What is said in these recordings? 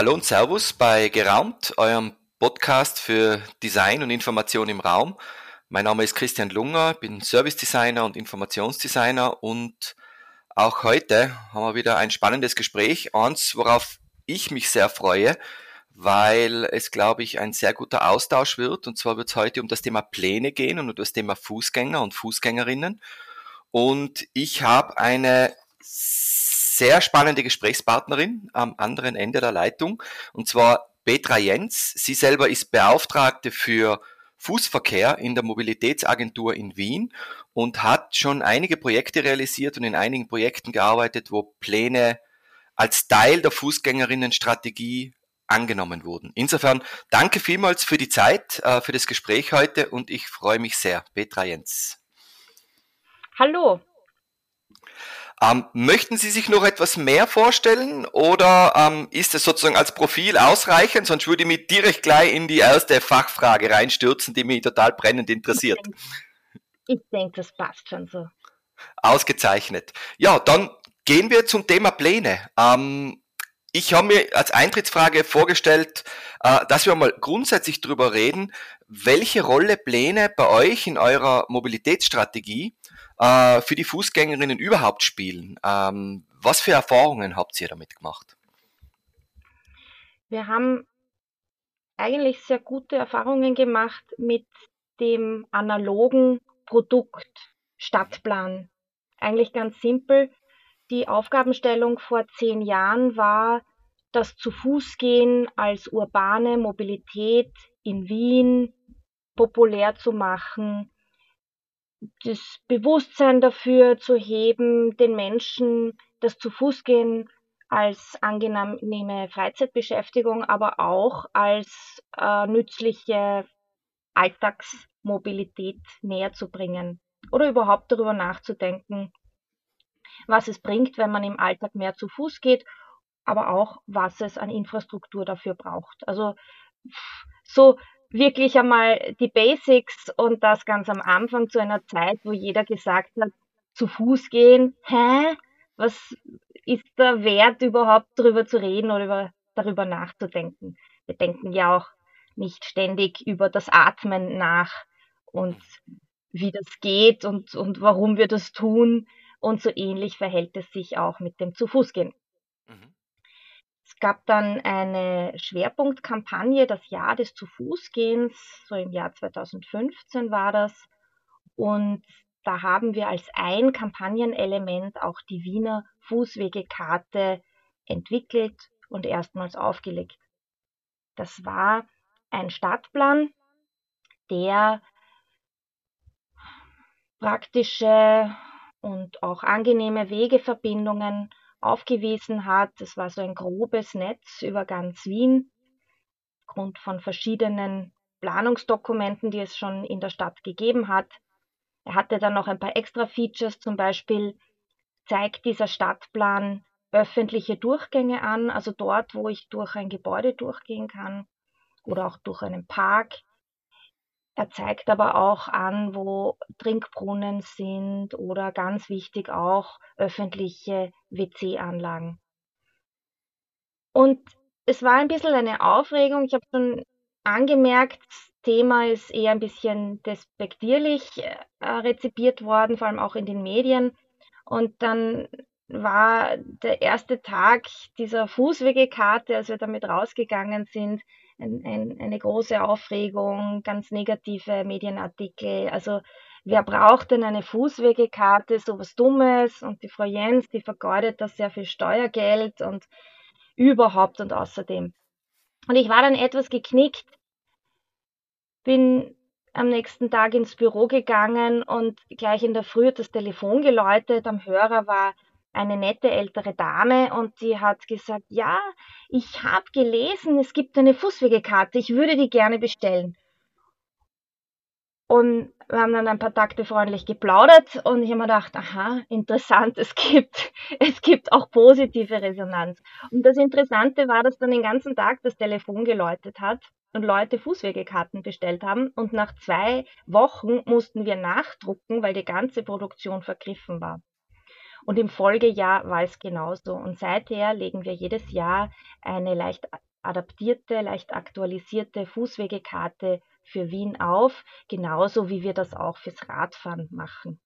Hallo und Servus bei Geraumt, eurem Podcast für Design und Information im Raum. Mein Name ist Christian Lunger, bin Service Designer und Informationsdesigner und auch heute haben wir wieder ein spannendes Gespräch, eins, worauf ich mich sehr freue, weil es, glaube ich, ein sehr guter Austausch wird. Und zwar wird es heute um das Thema Pläne gehen und um das Thema Fußgänger und Fußgängerinnen. Und ich habe eine sehr spannende Gesprächspartnerin am anderen Ende der Leitung, und zwar Petra Jens. Sie selber ist Beauftragte für Fußverkehr in der Mobilitätsagentur in Wien und hat schon einige Projekte realisiert und in einigen Projekten gearbeitet, wo Pläne als Teil der Fußgängerinnenstrategie angenommen wurden. Insofern danke vielmals für die Zeit, äh, für das Gespräch heute und ich freue mich sehr. Petra Jens. Hallo. Ähm, möchten Sie sich noch etwas mehr vorstellen oder ähm, ist es sozusagen als Profil ausreichend? Sonst würde ich mich direkt gleich in die erste Fachfrage reinstürzen, die mich total brennend interessiert. Ich denke, das passt schon so. Ausgezeichnet. Ja, dann gehen wir zum Thema Pläne. Ähm, ich habe mir als Eintrittsfrage vorgestellt, äh, dass wir mal grundsätzlich darüber reden, welche Rolle Pläne bei euch in eurer Mobilitätsstrategie äh, für die Fußgängerinnen überhaupt spielen. Ähm, was für Erfahrungen habt ihr damit gemacht? Wir haben eigentlich sehr gute Erfahrungen gemacht mit dem analogen Produkt Stadtplan. Eigentlich ganz simpel. Die Aufgabenstellung vor zehn Jahren war, das zu Fuß gehen als urbane Mobilität in Wien populär zu machen, das Bewusstsein dafür zu heben, den Menschen das zu Fuß gehen als angenehme Freizeitbeschäftigung, aber auch als äh, nützliche Alltagsmobilität näher zu bringen oder überhaupt darüber nachzudenken, was es bringt, wenn man im Alltag mehr zu Fuß geht, aber auch, was es an Infrastruktur dafür braucht. Also so wirklich einmal die Basics und das ganz am Anfang zu einer Zeit, wo jeder gesagt hat, zu Fuß gehen, hä? Was ist der Wert überhaupt darüber zu reden oder über, darüber nachzudenken? Wir denken ja auch nicht ständig über das Atmen nach und wie das geht und, und warum wir das tun. Und so ähnlich verhält es sich auch mit dem Zu-Fuß-Gehen. Mhm. Es gab dann eine Schwerpunktkampagne, das Jahr des Zu-Fuß-Gehens, so im Jahr 2015 war das. Und da haben wir als ein Kampagnenelement auch die Wiener Fußwegekarte entwickelt und erstmals aufgelegt. Das war ein Stadtplan, der praktische und auch angenehme Wegeverbindungen aufgewiesen hat. Es war so ein grobes Netz über ganz Wien, aufgrund von verschiedenen Planungsdokumenten, die es schon in der Stadt gegeben hat. Er hatte dann noch ein paar extra Features, zum Beispiel zeigt dieser Stadtplan öffentliche Durchgänge an, also dort, wo ich durch ein Gebäude durchgehen kann oder auch durch einen Park. Er zeigt aber auch an, wo Trinkbrunnen sind oder ganz wichtig auch öffentliche WC-Anlagen. Und es war ein bisschen eine Aufregung. Ich habe schon angemerkt, das Thema ist eher ein bisschen despektierlich äh, rezipiert worden, vor allem auch in den Medien. Und dann war der erste Tag dieser Fußwegekarte, als wir damit rausgegangen sind, ein, ein, eine große Aufregung, ganz negative Medienartikel. Also wer braucht denn eine Fußwegekarte, sowas Dummes? Und die Frau Jens, die vergeudet da sehr viel Steuergeld und überhaupt und außerdem. Und ich war dann etwas geknickt, bin am nächsten Tag ins Büro gegangen und gleich in der Früh hat das Telefon geläutet. Am Hörer war eine nette ältere Dame und die hat gesagt, ja, ich habe gelesen, es gibt eine Fußwegekarte, ich würde die gerne bestellen. Und wir haben dann ein paar Takte freundlich geplaudert und ich habe mir gedacht, aha, interessant, es gibt, es gibt auch positive Resonanz. Und das Interessante war, dass dann den ganzen Tag das Telefon geläutet hat und Leute Fußwegekarten bestellt haben und nach zwei Wochen mussten wir nachdrucken, weil die ganze Produktion vergriffen war. Und im Folgejahr war es genauso. Und seither legen wir jedes Jahr eine leicht adaptierte, leicht aktualisierte Fußwegekarte für Wien auf, genauso wie wir das auch fürs Radfahren machen.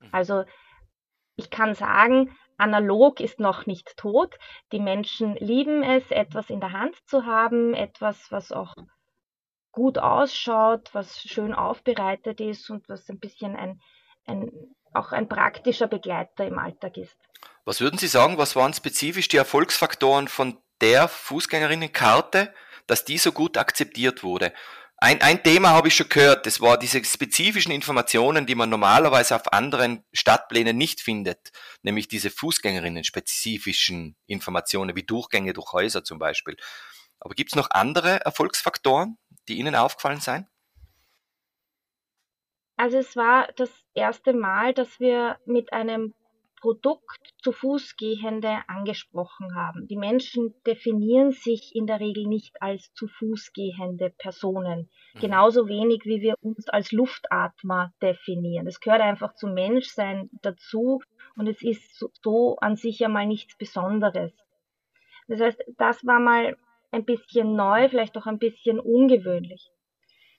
Mhm. Also ich kann sagen, analog ist noch nicht tot. Die Menschen lieben es, etwas in der Hand zu haben, etwas, was auch gut ausschaut, was schön aufbereitet ist und was ein bisschen ein, ein, auch ein praktischer Begleiter im Alltag ist. Was würden Sie sagen, was waren spezifisch die Erfolgsfaktoren von der Fußgängerinnenkarte, dass die so gut akzeptiert wurde? Ein, ein Thema habe ich schon gehört, das war diese spezifischen Informationen, die man normalerweise auf anderen Stadtplänen nicht findet, nämlich diese Fußgängerinnen-spezifischen Informationen wie Durchgänge durch Häuser zum Beispiel. Aber gibt es noch andere Erfolgsfaktoren, die Ihnen aufgefallen seien? Also es war das erste Mal, dass wir mit einem Produkt zu Fußgehende angesprochen haben. Die Menschen definieren sich in der Regel nicht als zu Fuß gehende Personen. Mhm. Genauso wenig wie wir uns als Luftatmer definieren. Das gehört einfach zum Menschsein dazu und es ist so, so an sich einmal nichts Besonderes. Das heißt, das war mal ein bisschen neu, vielleicht auch ein bisschen ungewöhnlich.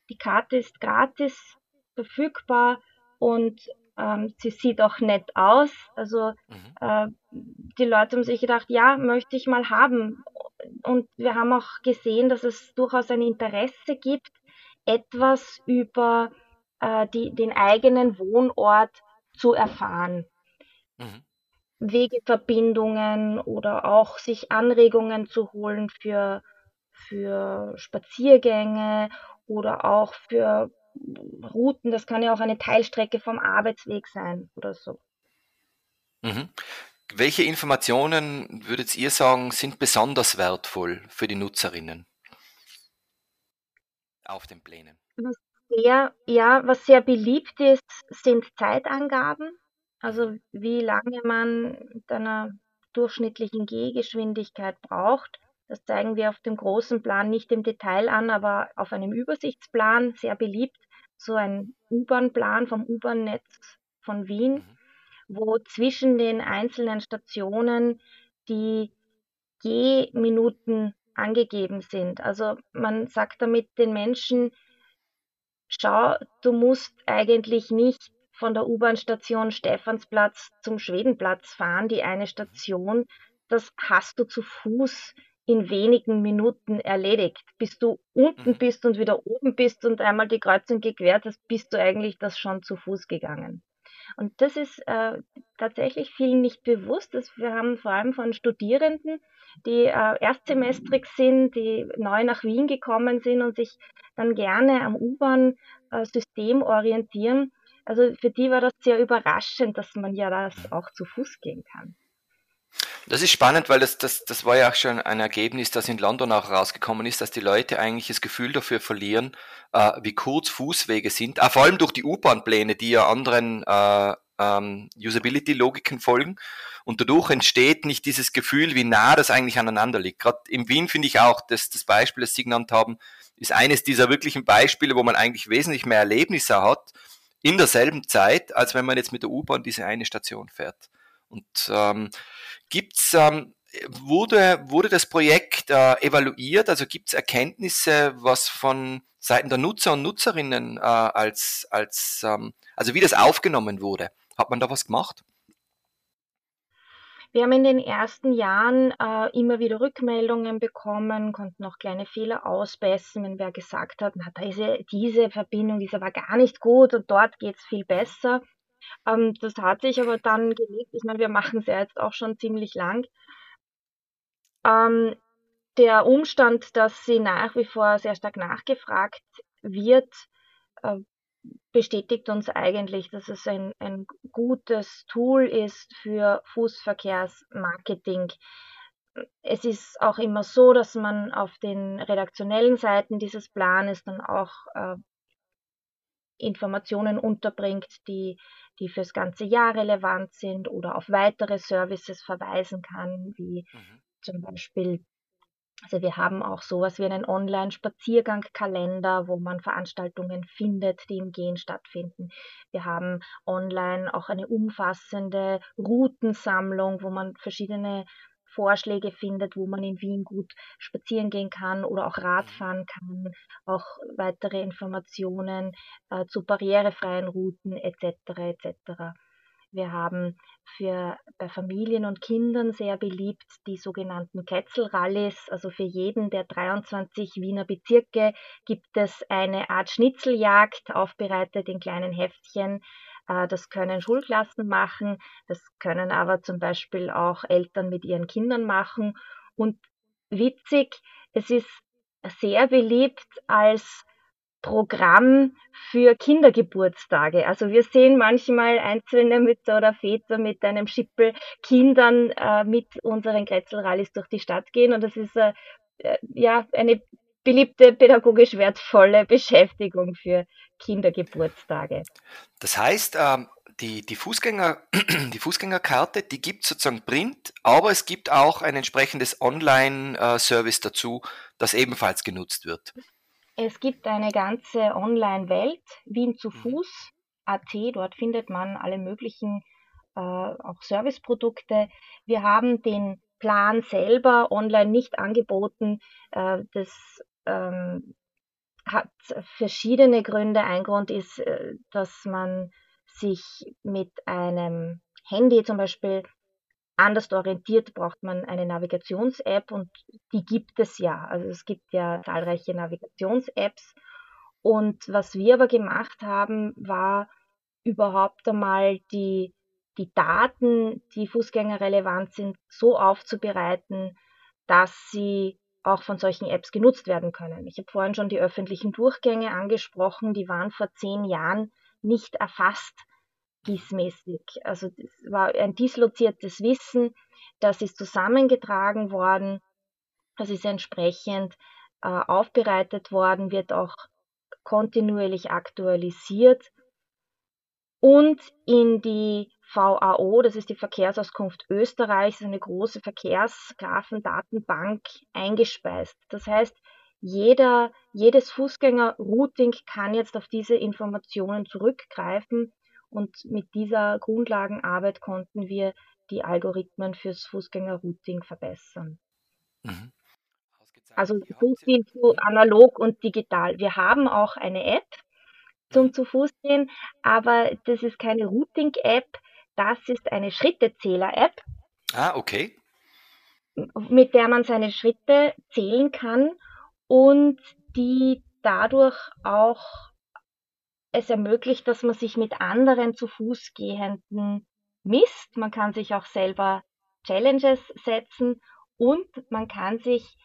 Die Karte ist gratis verfügbar und ähm, sie sieht auch nett aus. Also mhm. äh, die Leute haben sich gedacht, ja, möchte ich mal haben. Und wir haben auch gesehen, dass es durchaus ein Interesse gibt, etwas über äh, die, den eigenen Wohnort zu erfahren. Mhm. Wegeverbindungen oder auch sich Anregungen zu holen für, für Spaziergänge oder auch für Routen, das kann ja auch eine Teilstrecke vom Arbeitsweg sein oder so. Mhm. Welche Informationen würdet ihr sagen, sind besonders wertvoll für die Nutzerinnen auf den Plänen? Was sehr, ja, was sehr beliebt ist, sind Zeitangaben. Also wie lange man mit einer durchschnittlichen Gehgeschwindigkeit braucht. Das zeigen wir auf dem großen Plan nicht im Detail an, aber auf einem Übersichtsplan sehr beliebt so ein U-Bahn-Plan vom U-Bahn-Netz von Wien, mhm. wo zwischen den einzelnen Stationen die Gehminuten angegeben sind. Also man sagt damit den Menschen, schau, du musst eigentlich nicht von der U-Bahn-Station Stephansplatz zum Schwedenplatz fahren, die eine Station, das hast du zu Fuß in wenigen Minuten erledigt. Bis du unten mhm. bist und wieder oben bist und einmal die Kreuzung gequert hast, bist du eigentlich das schon zu Fuß gegangen. Und das ist äh, tatsächlich vielen nicht bewusst. Dass wir haben vor allem von Studierenden, die äh, erstsemestrig sind, die neu nach Wien gekommen sind und sich dann gerne am U-Bahn-System orientieren. Also für die war das sehr überraschend, dass man ja das auch zu Fuß gehen kann. Das ist spannend, weil das, das, das war ja auch schon ein Ergebnis, das in London auch rausgekommen ist, dass die Leute eigentlich das Gefühl dafür verlieren, äh, wie kurz Fußwege sind, äh, vor allem durch die U-Bahn-Pläne, die ja anderen äh, ähm, Usability-Logiken folgen. Und dadurch entsteht nicht dieses Gefühl, wie nah das eigentlich aneinander liegt. Gerade in Wien finde ich auch, dass das Beispiel, das Sie genannt haben, ist eines dieser wirklichen Beispiele, wo man eigentlich wesentlich mehr Erlebnisse hat in derselben Zeit, als wenn man jetzt mit der U-Bahn diese eine Station fährt. Und ähm, gibt's ähm, wurde, wurde das Projekt äh, evaluiert? Also gibt es Erkenntnisse, was von Seiten der Nutzer und Nutzerinnen äh, als, als ähm, also wie das aufgenommen wurde? Hat man da was gemacht? Wir haben in den ersten Jahren äh, immer wieder Rückmeldungen bekommen, konnten auch kleine Fehler ausbessern, wenn wer gesagt hat, na, diese, diese Verbindung, diese war gar nicht gut und dort geht es viel besser. Ähm, das hat sich aber dann gelegt. Ich meine, wir machen es ja jetzt auch schon ziemlich lang. Ähm, der Umstand, dass sie nach wie vor sehr stark nachgefragt wird, äh, bestätigt uns eigentlich, dass es ein, ein gutes Tool ist für Fußverkehrsmarketing. Es ist auch immer so, dass man auf den redaktionellen Seiten dieses Planes dann auch äh, Informationen unterbringt, die, die fürs ganze Jahr relevant sind oder auf weitere Services verweisen kann, wie mhm. zum Beispiel, also wir haben auch sowas wie einen Online-Spaziergangkalender, wo man Veranstaltungen findet, die im Gehen stattfinden. Wir haben online auch eine umfassende Routensammlung, wo man verschiedene Vorschläge findet, wo man in Wien gut spazieren gehen kann oder auch Radfahren kann, auch weitere Informationen äh, zu barrierefreien Routen etc. etc. Wir haben für bei Familien und Kindern sehr beliebt die sogenannten Ketzelrallies. Also für jeden der 23 Wiener Bezirke gibt es eine Art Schnitzeljagd, aufbereitet in kleinen Heftchen. Äh, das können Schulklassen machen, das können aber zum Beispiel auch Eltern mit ihren Kindern machen. Und witzig, es ist sehr beliebt als Programm für Kindergeburtstage. Also wir sehen manchmal einzelne Mütter oder Väter mit einem Schippel Kindern äh, mit unseren Kretzelrallis durch die Stadt gehen und das ist äh, äh, ja eine beliebte pädagogisch wertvolle Beschäftigung für Kindergeburtstage. Das heißt, ähm, die, die, Fußgänger, die Fußgängerkarte, die gibt es sozusagen print, aber es gibt auch ein entsprechendes Online-Service dazu, das ebenfalls genutzt wird. Es gibt eine ganze Online-Welt, Wien zu mhm. Fuß, AT, dort findet man alle möglichen äh, auch Serviceprodukte. Wir haben den Plan selber online nicht angeboten. Äh, das ähm, hat verschiedene Gründe. Ein Grund ist, äh, dass man sich mit einem Handy zum Beispiel anders orientiert, braucht man eine Navigations-App und die gibt es ja. Also es gibt ja zahlreiche Navigations-Apps. Und was wir aber gemacht haben, war überhaupt einmal die, die Daten, die Fußgänger relevant sind, so aufzubereiten, dass sie auch von solchen Apps genutzt werden können. Ich habe vorhin schon die öffentlichen Durchgänge angesprochen, die waren vor zehn Jahren nicht erfasst gießmäßig. Also das war ein disloziertes Wissen, das ist zusammengetragen worden, das ist entsprechend äh, aufbereitet worden, wird auch kontinuierlich aktualisiert und in die VAO, das ist die Verkehrsauskunft Österreichs, eine große Verkehrsgrafendatenbank eingespeist. Das heißt, jeder, jedes Fußgänger-Routing kann jetzt auf diese Informationen zurückgreifen und mit dieser Grundlagenarbeit konnten wir die Algorithmen fürs Fußgängerrouting verbessern. Mhm. Also so viel zu analog und digital. Wir haben auch eine App zum mhm. zu Fuß gehen, aber das ist keine Routing-App, das ist eine Schrittezähler-App. Ah, okay. Mit der man seine Schritte zählen kann und die dadurch auch es ermöglicht, dass man sich mit anderen zu Fuß gehenden misst. Man kann sich auch selber Challenges setzen und man kann sich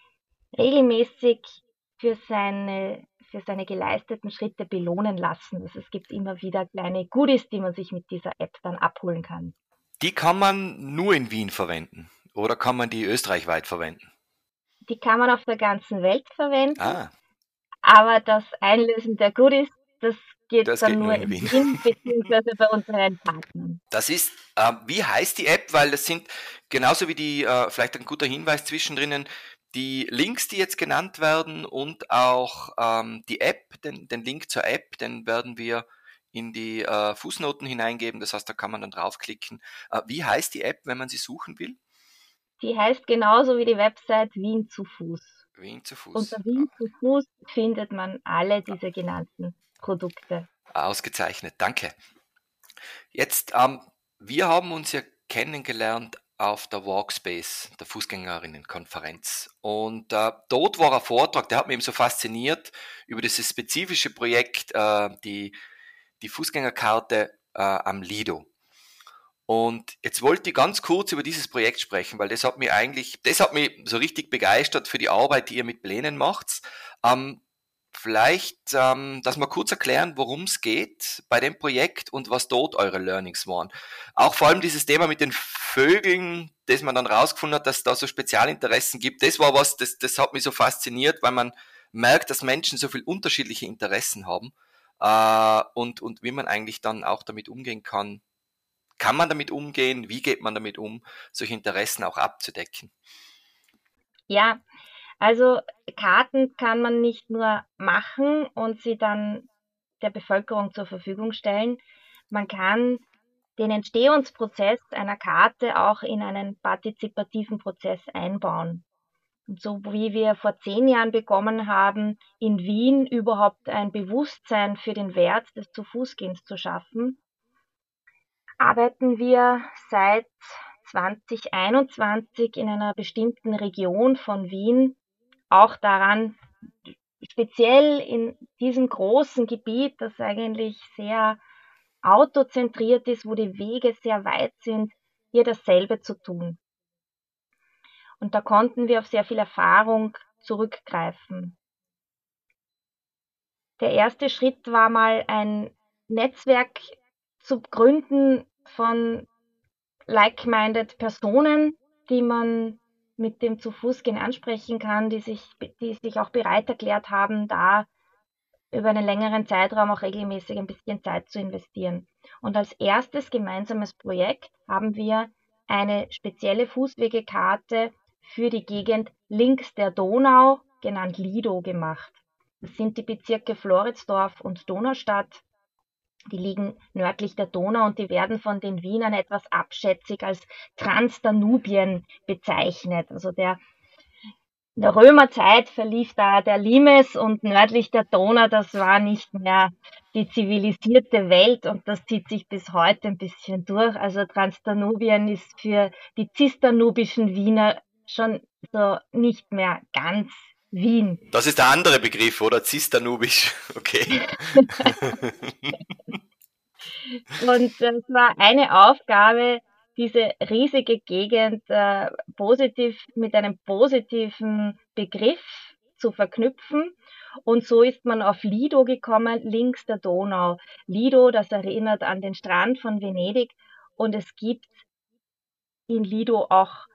regelmäßig für seine, für seine geleisteten Schritte belohnen lassen. Also es gibt immer wieder kleine Goodies, die man sich mit dieser App dann abholen kann. Die kann man nur in Wien verwenden oder kann man die österreichweit verwenden? Die kann man auf der ganzen Welt verwenden. Ah. Aber das Einlösen der Goodies, das geht das dann geht nur in Wien, Wien beziehungsweise bei unseren Partnern. Das ist, äh, wie heißt die App? Weil das sind genauso wie die, äh, vielleicht ein guter Hinweis zwischendrin, die Links, die jetzt genannt werden und auch ähm, die App, den, den Link zur App, den werden wir in die äh, Fußnoten hineingeben. Das heißt, da kann man dann draufklicken. Äh, wie heißt die App, wenn man sie suchen will? Die heißt genauso wie die Website Wien zu Fuß. Wien zu Fuß. Unter Wien zu Fuß findet man alle diese genannten Produkte. Ausgezeichnet, danke. Jetzt, ähm, wir haben uns ja kennengelernt auf der Walkspace, der Fußgängerinnenkonferenz. Und äh, dort war ein Vortrag, der hat mich eben so fasziniert über dieses spezifische Projekt, äh, die, die Fußgängerkarte äh, am Lido. Und jetzt wollte ich ganz kurz über dieses Projekt sprechen, weil das hat mich eigentlich, das hat mich so richtig begeistert für die Arbeit, die ihr mit Plänen macht. Ähm, Vielleicht, ähm, dass wir kurz erklären, worum es geht bei dem Projekt und was dort eure Learnings waren. Auch vor allem dieses Thema mit den Vögeln, das man dann rausgefunden hat, dass da so Spezialinteressen gibt. Das war was, das, das hat mich so fasziniert, weil man merkt, dass Menschen so viel unterschiedliche Interessen haben äh, und, und wie man eigentlich dann auch damit umgehen kann. Kann man damit umgehen? Wie geht man damit um, solche Interessen auch abzudecken? Ja, also Karten kann man nicht nur machen und sie dann der Bevölkerung zur Verfügung stellen. Man kann den Entstehungsprozess einer Karte auch in einen partizipativen Prozess einbauen. Und so wie wir vor zehn Jahren begonnen haben, in Wien überhaupt ein Bewusstsein für den Wert des Zu-Fuß-Gehens zu schaffen, arbeiten wir seit 2021 in einer bestimmten Region von Wien auch daran, speziell in diesem großen Gebiet, das eigentlich sehr autozentriert ist, wo die Wege sehr weit sind, hier dasselbe zu tun. Und da konnten wir auf sehr viel Erfahrung zurückgreifen. Der erste Schritt war mal ein Netzwerk zu gründen von like-minded Personen, die man mit dem zu Fuß gehen ansprechen kann, die sich, die sich auch bereit erklärt haben, da über einen längeren Zeitraum auch regelmäßig ein bisschen Zeit zu investieren. Und als erstes gemeinsames Projekt haben wir eine spezielle Fußwegekarte für die Gegend links der Donau, genannt Lido, gemacht. Das sind die Bezirke Floridsdorf und Donaustadt. Die liegen nördlich der Donau und die werden von den Wienern etwas abschätzig als Transdanubien bezeichnet. Also der in der Römerzeit verlief da der Limes und nördlich der Donau, das war nicht mehr die zivilisierte Welt und das zieht sich bis heute ein bisschen durch. Also Transdanubien ist für die zistanubischen Wiener schon so nicht mehr ganz Wien. Das ist der andere Begriff, oder? Zistanubisch. Okay. und es war eine Aufgabe, diese riesige Gegend äh, positiv mit einem positiven Begriff zu verknüpfen. Und so ist man auf Lido gekommen, links der Donau. Lido, das erinnert an den Strand von Venedig. Und es gibt in Lido auch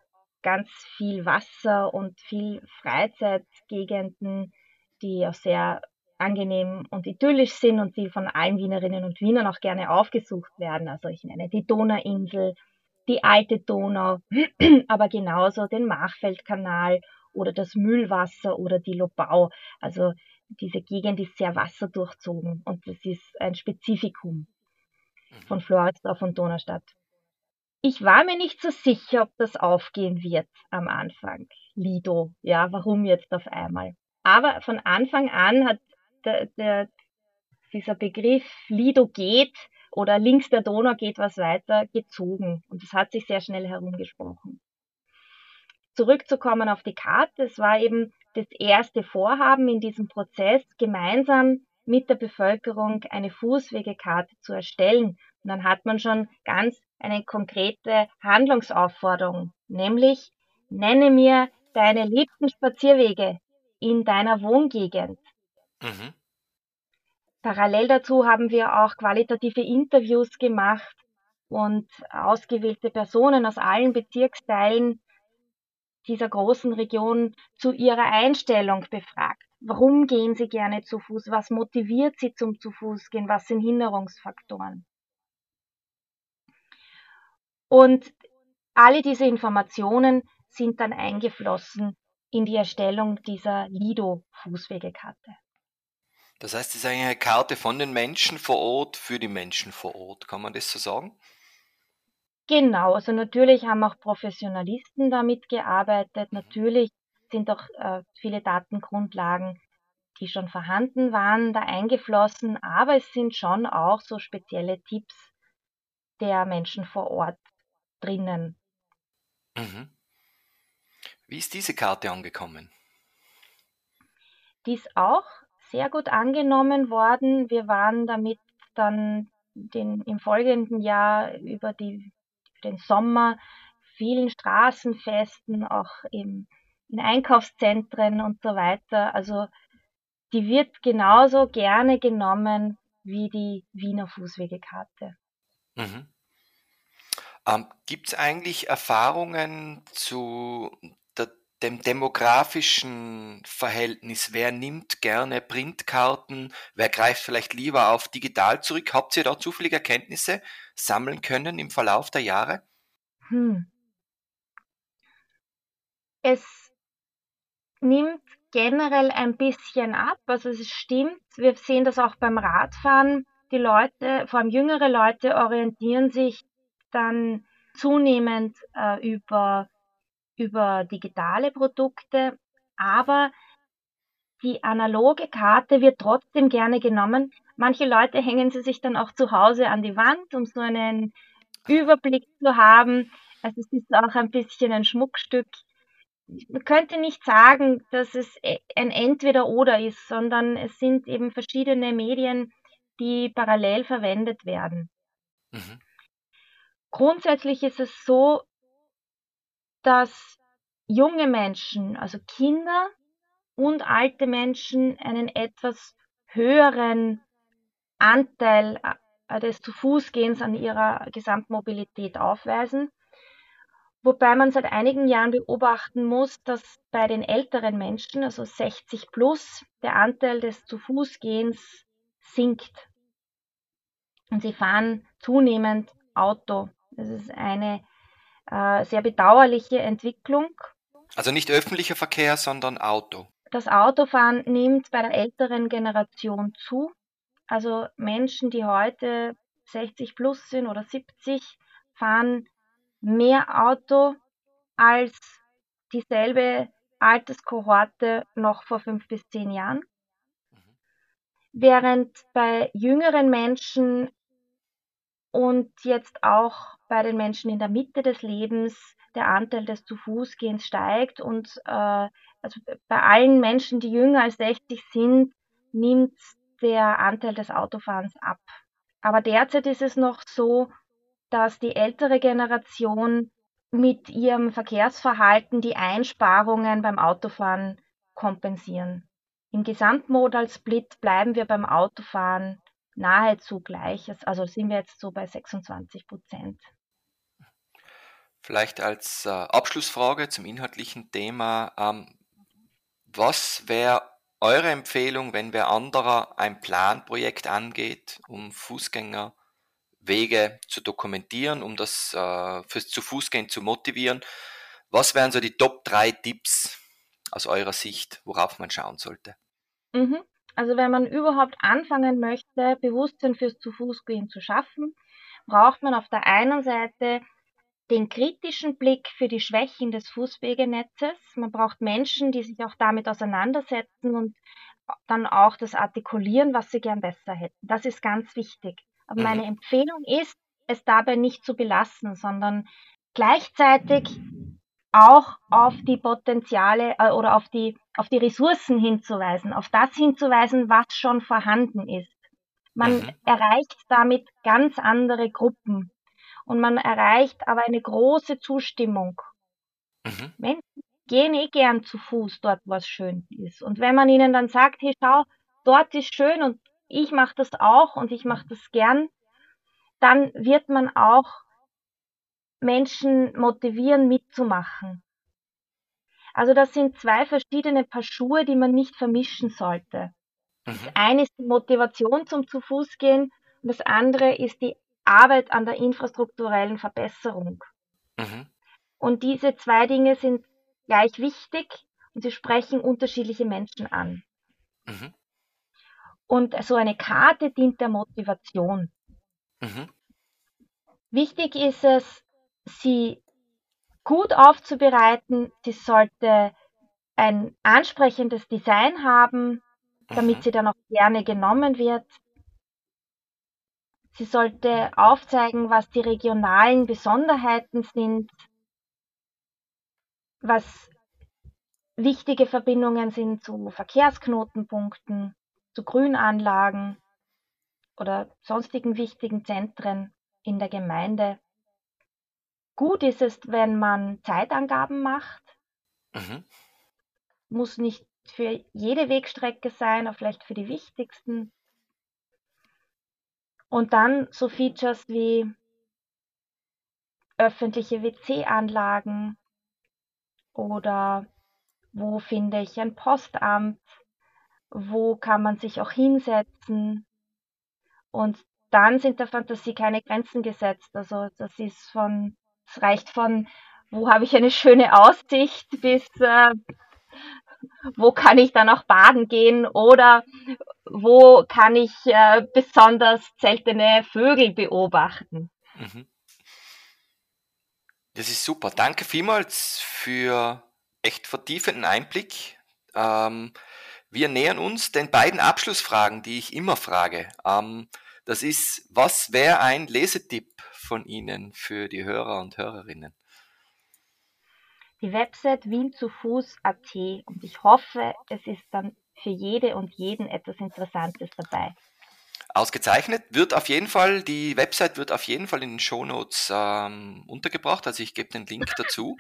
ganz viel Wasser und viel Freizeitgegenden, die auch sehr angenehm und idyllisch sind und die von allen Wienerinnen und Wienern auch gerne aufgesucht werden. Also ich nenne die Donauinsel, die alte Donau, aber genauso den Machfeldkanal oder das Mühlwasser oder die Lobau. Also diese Gegend ist sehr wasserdurchzogen und das ist ein Spezifikum von Floridsdorf und Donaustadt. Ich war mir nicht so sicher, ob das aufgehen wird am Anfang. Lido, ja, warum jetzt auf einmal? Aber von Anfang an hat der, der, dieser Begriff Lido geht oder links der Donau geht was weiter gezogen und es hat sich sehr schnell herumgesprochen. Zurückzukommen auf die Karte, es war eben das erste Vorhaben in diesem Prozess, gemeinsam mit der Bevölkerung eine Fußwegekarte zu erstellen. Und dann hat man schon ganz eine konkrete Handlungsaufforderung, nämlich nenne mir deine liebsten Spazierwege in deiner Wohngegend. Mhm. Parallel dazu haben wir auch qualitative Interviews gemacht und ausgewählte Personen aus allen Bezirksteilen dieser großen Region zu ihrer Einstellung befragt. Warum gehen sie gerne zu Fuß? Was motiviert sie zum zu Fuß gehen? Was sind Hinderungsfaktoren? Und alle diese Informationen sind dann eingeflossen in die Erstellung dieser Lido-Fußwegekarte. Das heißt, es ist eine Karte von den Menschen vor Ort für die Menschen vor Ort. Kann man das so sagen? Genau, also natürlich haben auch Professionalisten damit gearbeitet. Mhm. Natürlich sind auch äh, viele Datengrundlagen, die schon vorhanden waren, da eingeflossen. Aber es sind schon auch so spezielle Tipps der Menschen vor Ort drinnen. Mhm. Wie ist diese Karte angekommen? Die ist auch sehr gut angenommen worden. Wir waren damit dann den, im folgenden Jahr über die, den Sommer vielen Straßenfesten, auch im, in Einkaufszentren und so weiter. Also die wird genauso gerne genommen wie die Wiener Fußwegekarte. Mhm. Ähm, Gibt es eigentlich Erfahrungen zu der, dem demografischen Verhältnis? Wer nimmt gerne Printkarten? Wer greift vielleicht lieber auf digital zurück? Habt ihr da zufällige Erkenntnisse sammeln können im Verlauf der Jahre? Hm. Es nimmt generell ein bisschen ab. Also es stimmt, wir sehen das auch beim Radfahren die Leute, vor allem jüngere Leute, orientieren sich dann zunehmend äh, über, über digitale Produkte, aber die analoge Karte wird trotzdem gerne genommen. Manche Leute hängen sie sich dann auch zu Hause an die Wand, um so einen Überblick zu haben. Also es ist auch ein bisschen ein Schmuckstück. Man könnte nicht sagen, dass es e, ein Entweder-Oder ist, sondern es sind eben verschiedene Medien, die parallel verwendet werden. Mhm. Grundsätzlich ist es so, dass junge Menschen, also Kinder und alte Menschen einen etwas höheren Anteil äh, des Zu-Fuß-Gehens an ihrer Gesamtmobilität aufweisen. Wobei man seit einigen Jahren beobachten muss, dass bei den älteren Menschen, also 60 plus, der Anteil des Zu-Fuß-Gehens sinkt. Und sie fahren zunehmend Auto. Das ist eine äh, sehr bedauerliche Entwicklung. Also nicht öffentlicher Verkehr, sondern Auto. Das Autofahren nimmt bei der älteren Generation zu. Also Menschen, die heute 60 plus sind oder 70, fahren mehr Auto als dieselbe Alterskohorte noch vor fünf bis zehn Jahren. Mhm. Während bei jüngeren Menschen und jetzt auch bei den Menschen in der Mitte des Lebens der Anteil des Zu-Fuß-Gehens steigt und äh, also bei allen Menschen, die jünger als 60 sind, nimmt der Anteil des Autofahrens ab. Aber derzeit ist es noch so, dass die ältere Generation mit ihrem Verkehrsverhalten die Einsparungen beim Autofahren kompensieren. Im Gesamtmodal-Split bleiben wir beim Autofahren nahezu gleich. Also sind wir jetzt so bei 26 Prozent. Vielleicht als äh, Abschlussfrage zum inhaltlichen Thema. Ähm, was wäre eure Empfehlung, wenn wer anderer ein Planprojekt angeht, um Fußgängerwege zu dokumentieren, um das äh, fürs zu Fußgehen zu motivieren? Was wären so die Top 3 Tipps aus eurer Sicht, worauf man schauen sollte? Mhm. Also wenn man überhaupt anfangen möchte, Bewusstsein fürs zu Fußgehen zu schaffen, braucht man auf der einen Seite den kritischen Blick für die Schwächen des Fußwegenetzes. Man braucht Menschen, die sich auch damit auseinandersetzen und dann auch das artikulieren, was sie gern besser hätten. Das ist ganz wichtig. Aber meine mhm. Empfehlung ist, es dabei nicht zu belassen, sondern gleichzeitig auch auf die Potenziale äh, oder auf die, auf die Ressourcen hinzuweisen, auf das hinzuweisen, was schon vorhanden ist. Man mhm. erreicht damit ganz andere Gruppen und man erreicht aber eine große Zustimmung. Mhm. Menschen gehen eh gern zu Fuß dort, wo es schön ist. Und wenn man ihnen dann sagt, hey, schau, dort ist schön und ich mache das auch und ich mache das gern, dann wird man auch Menschen motivieren, mitzumachen. Also das sind zwei verschiedene Paar Schuhe, die man nicht vermischen sollte. Mhm. Das eine ist die Motivation zum zu Fuß gehen und das andere ist die Arbeit an der infrastrukturellen Verbesserung. Mhm. Und diese zwei Dinge sind gleich wichtig und sie sprechen unterschiedliche Menschen an. Mhm. Und so eine Karte dient der Motivation. Mhm. Wichtig ist es, sie gut aufzubereiten. Sie sollte ein ansprechendes Design haben, damit mhm. sie dann auch gerne genommen wird. Sie sollte aufzeigen, was die regionalen Besonderheiten sind, was wichtige Verbindungen sind zu Verkehrsknotenpunkten, zu Grünanlagen oder sonstigen wichtigen Zentren in der Gemeinde. Gut ist es, wenn man Zeitangaben macht. Mhm. Muss nicht für jede Wegstrecke sein, aber vielleicht für die wichtigsten. Und dann so Features wie öffentliche WC-Anlagen oder wo finde ich ein Postamt, wo kann man sich auch hinsetzen. Und dann sind der Fantasie keine Grenzen gesetzt. Also das ist von, es reicht von, wo habe ich eine schöne Aussicht bis äh, wo kann ich dann auch baden gehen oder wo kann ich äh, besonders seltene Vögel beobachten. Mhm. Das ist super. Danke vielmals für echt vertiefenden Einblick. Ähm, wir nähern uns den beiden Abschlussfragen, die ich immer frage. Ähm, das ist, was wäre ein Lesetipp von Ihnen für die Hörer und Hörerinnen? Die Website Wien zu Fuß.at und ich hoffe, es ist dann für jede und jeden etwas Interessantes dabei. Ausgezeichnet. Wird auf jeden Fall, die Website wird auf jeden Fall in den Shownotes ähm, untergebracht, also ich gebe den Link dazu.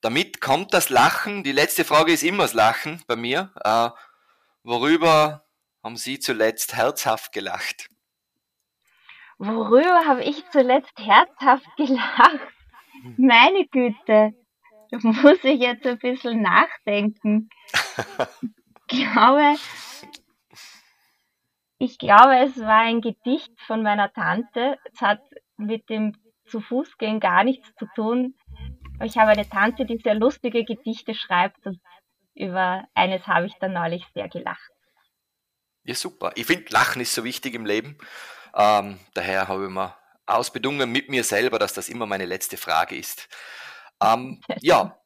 Damit kommt das Lachen. Die letzte Frage ist immer das Lachen bei mir. Äh, worüber haben Sie zuletzt herzhaft gelacht? Worüber habe ich zuletzt herzhaft gelacht? Meine Güte, da muss ich jetzt ein bisschen nachdenken. Ich glaube, ich glaube, es war ein Gedicht von meiner Tante. Es hat mit dem zu Fuß gehen gar nichts zu tun. Ich habe eine Tante, die sehr lustige Gedichte schreibt und über eines habe ich dann neulich sehr gelacht. Ja, super. Ich finde, Lachen ist so wichtig im Leben. Ähm, daher habe ich mir ausbedungen mit mir selber, dass das immer meine letzte Frage ist. Ähm, ja,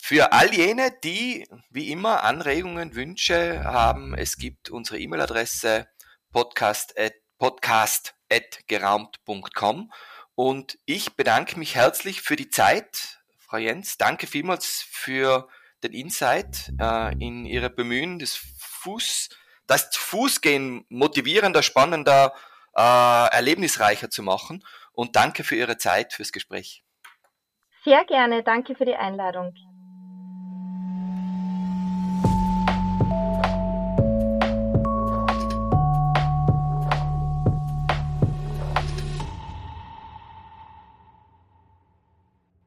für all jene, die wie immer Anregungen, Wünsche haben, es gibt unsere E-Mail-Adresse podcast.geraumt.com und ich bedanke mich herzlich für die Zeit. Frau Jens, danke vielmals für den Insight äh, in Ihre Bemühen, das Fuß, das Fußgehen motivierender, spannender, äh, erlebnisreicher zu machen. Und danke für Ihre Zeit, fürs Gespräch. Sehr gerne, danke für die Einladung.